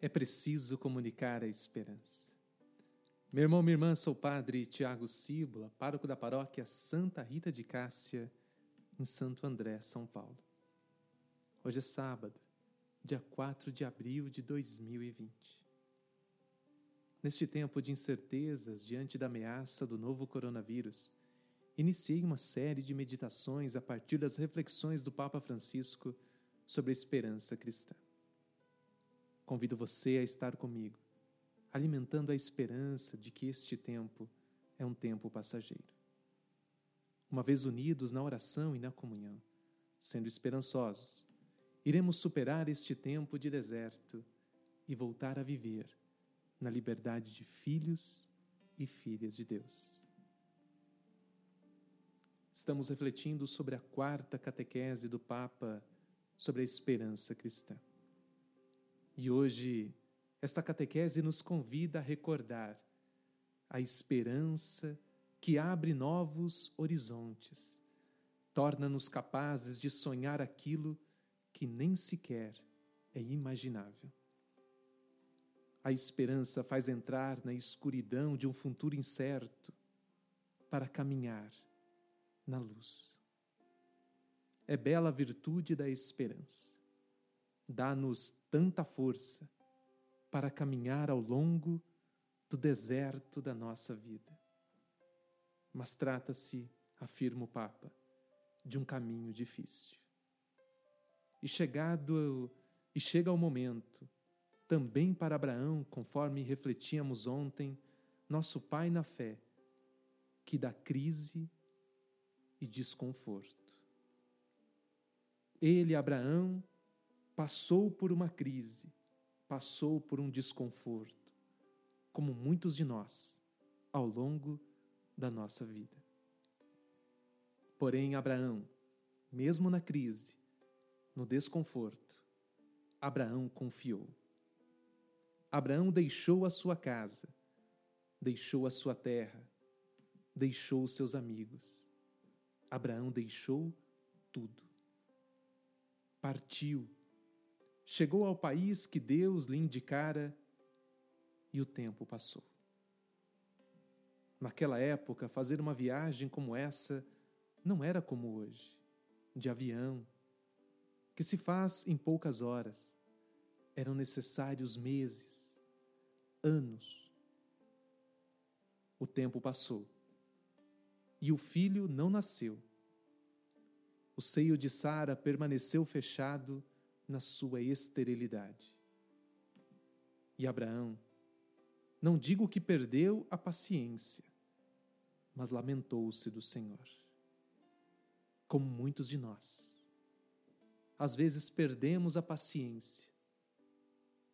é preciso comunicar a esperança. Meu irmão, minha irmã, sou o padre Tiago Cíbula, pároco da paróquia Santa Rita de Cássia, em Santo André, São Paulo. Hoje é sábado, dia 4 de abril de 2020. Neste tempo de incertezas diante da ameaça do novo coronavírus, iniciei uma série de meditações a partir das reflexões do Papa Francisco sobre a esperança cristã. Convido você a estar comigo, alimentando a esperança de que este tempo é um tempo passageiro. Uma vez unidos na oração e na comunhão, sendo esperançosos, iremos superar este tempo de deserto e voltar a viver na liberdade de filhos e filhas de Deus. Estamos refletindo sobre a quarta catequese do Papa sobre a esperança cristã. E hoje, esta catequese nos convida a recordar a esperança que abre novos horizontes, torna-nos capazes de sonhar aquilo que nem sequer é imaginável. A esperança faz entrar na escuridão de um futuro incerto para caminhar na luz. É bela a virtude da esperança dá-nos tanta força para caminhar ao longo do deserto da nossa vida. Mas trata-se, afirma o Papa, de um caminho difícil. E chegado e chega o momento, também para Abraão, conforme refletíamos ontem, nosso pai na fé, que dá crise e desconforto. Ele, Abraão, passou por uma crise, passou por um desconforto, como muitos de nós, ao longo da nossa vida. Porém, Abraão, mesmo na crise, no desconforto, Abraão confiou. Abraão deixou a sua casa, deixou a sua terra, deixou seus amigos. Abraão deixou tudo. Partiu chegou ao país que Deus lhe indicara e o tempo passou. Naquela época, fazer uma viagem como essa não era como hoje, de avião, que se faz em poucas horas. Eram necessários meses, anos. O tempo passou e o filho não nasceu. O seio de Sara permaneceu fechado na sua esterilidade. E Abraão, não digo que perdeu a paciência, mas lamentou-se do Senhor. Como muitos de nós, às vezes perdemos a paciência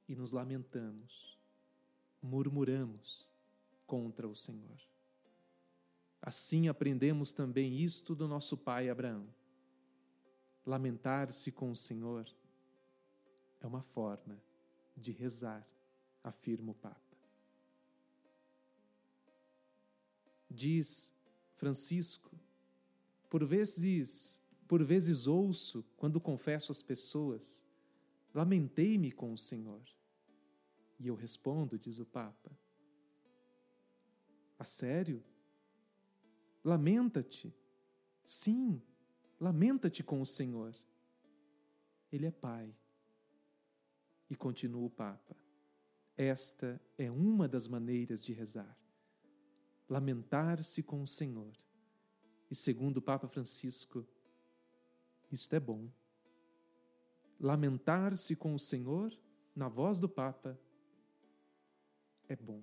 e nos lamentamos, murmuramos contra o Senhor. Assim aprendemos também isto do nosso pai Abraão. Lamentar-se com o Senhor é uma forma de rezar, afirma o Papa. Diz Francisco, por vezes, por vezes ouço, quando confesso às pessoas, lamentei-me com o Senhor. E eu respondo, diz o Papa, a sério? Lamenta-te. Sim, lamenta-te com o Senhor. Ele é Pai e continua o Papa: esta é uma das maneiras de rezar. Lamentar-se com o Senhor. E segundo o Papa Francisco, isto é bom. Lamentar-se com o Senhor, na voz do Papa, é bom.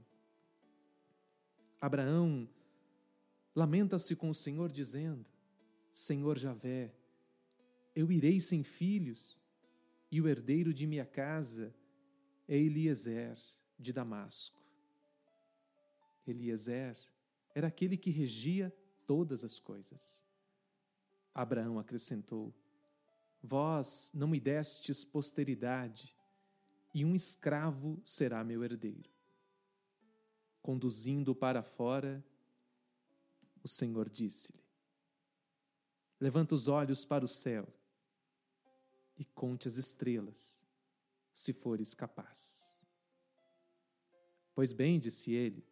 Abraão lamenta-se com o Senhor, dizendo: Senhor Javé, eu irei sem filhos e o herdeiro de minha casa é Eliezer de Damasco. Eliezer era aquele que regia todas as coisas. Abraão acrescentou: Vós não me destes posteridade, e um escravo será meu herdeiro. Conduzindo-o para fora, o Senhor disse-lhe: Levanta os olhos para o céu e conte as estrelas, se fores capaz. Pois bem, disse ele.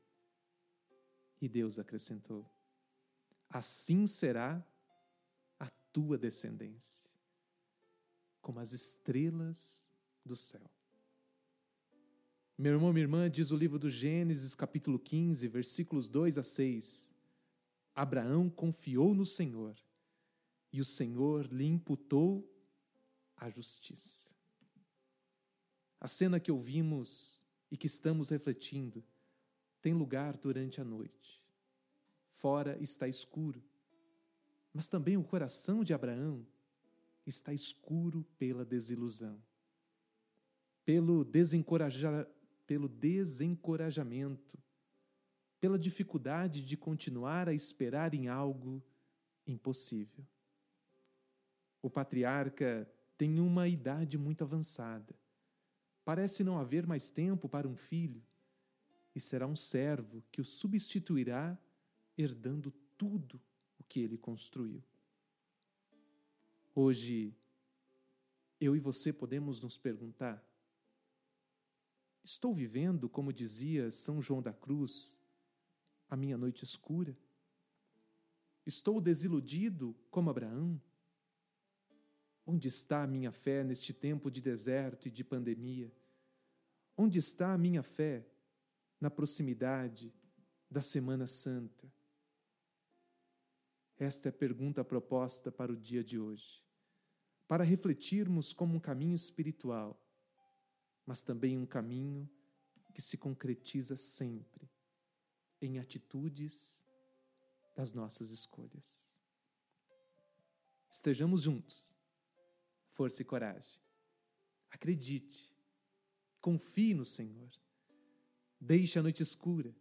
E Deus acrescentou: Assim será a tua descendência, como as estrelas do céu. Meu irmão, minha irmã, diz o livro do Gênesis, capítulo 15, versículos 2 a 6. Abraão confiou no Senhor, e o Senhor lhe imputou a justiça. A cena que ouvimos e que estamos refletindo tem lugar durante a noite. Fora está escuro, mas também o coração de Abraão está escuro pela desilusão, pelo desencorajamento pelo desencorajamento, pela dificuldade de continuar a esperar em algo impossível. O patriarca tem uma idade muito avançada. Parece não haver mais tempo para um filho, e será um servo que o substituirá, herdando tudo o que ele construiu. Hoje, eu e você podemos nos perguntar: Estou vivendo, como dizia São João da Cruz, a minha noite escura? Estou desiludido como Abraão? Onde está a minha fé neste tempo de deserto e de pandemia? Onde está a minha fé na proximidade da Semana Santa? Esta é a pergunta proposta para o dia de hoje, para refletirmos como um caminho espiritual mas também um caminho que se concretiza sempre em atitudes das nossas escolhas. Estejamos juntos. Força e coragem. Acredite. Confie no Senhor. Deixe a noite escura.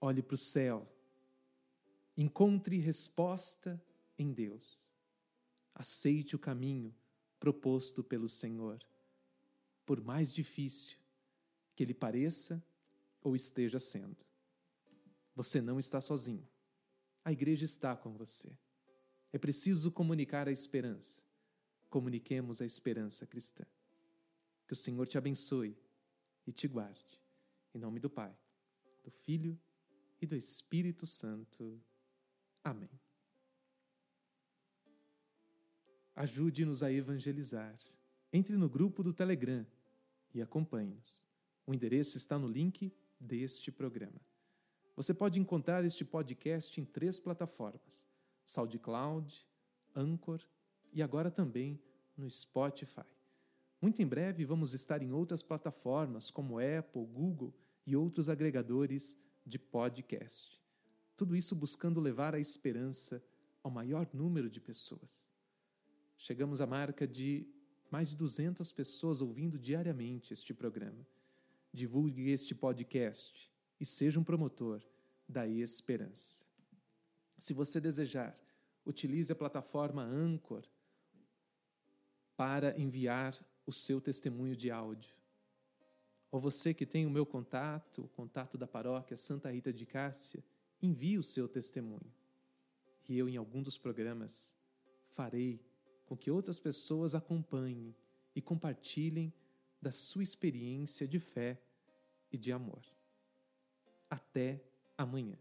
Olhe para o céu. Encontre resposta em Deus. Aceite o caminho proposto pelo Senhor por mais difícil que ele pareça ou esteja sendo. Você não está sozinho. A igreja está com você. É preciso comunicar a esperança. Comuniquemos a esperança cristã. Que o Senhor te abençoe e te guarde. Em nome do Pai, do Filho e do Espírito Santo. Amém. Ajude-nos a evangelizar. Entre no grupo do Telegram e acompanhe-nos. O endereço está no link deste programa. Você pode encontrar este podcast em três plataformas: SoundCloud, Anchor e agora também no Spotify. Muito em breve vamos estar em outras plataformas como Apple, Google e outros agregadores de podcast. Tudo isso buscando levar a esperança ao maior número de pessoas. Chegamos à marca de mais de 200 pessoas ouvindo diariamente este programa. Divulgue este podcast e seja um promotor da esperança. Se você desejar, utilize a plataforma Anchor para enviar o seu testemunho de áudio. Ou você que tem o meu contato, o contato da paróquia Santa Rita de Cássia, envie o seu testemunho. E eu, em algum dos programas, farei com que outras pessoas acompanhem e compartilhem da sua experiência de fé e de amor. Até amanhã.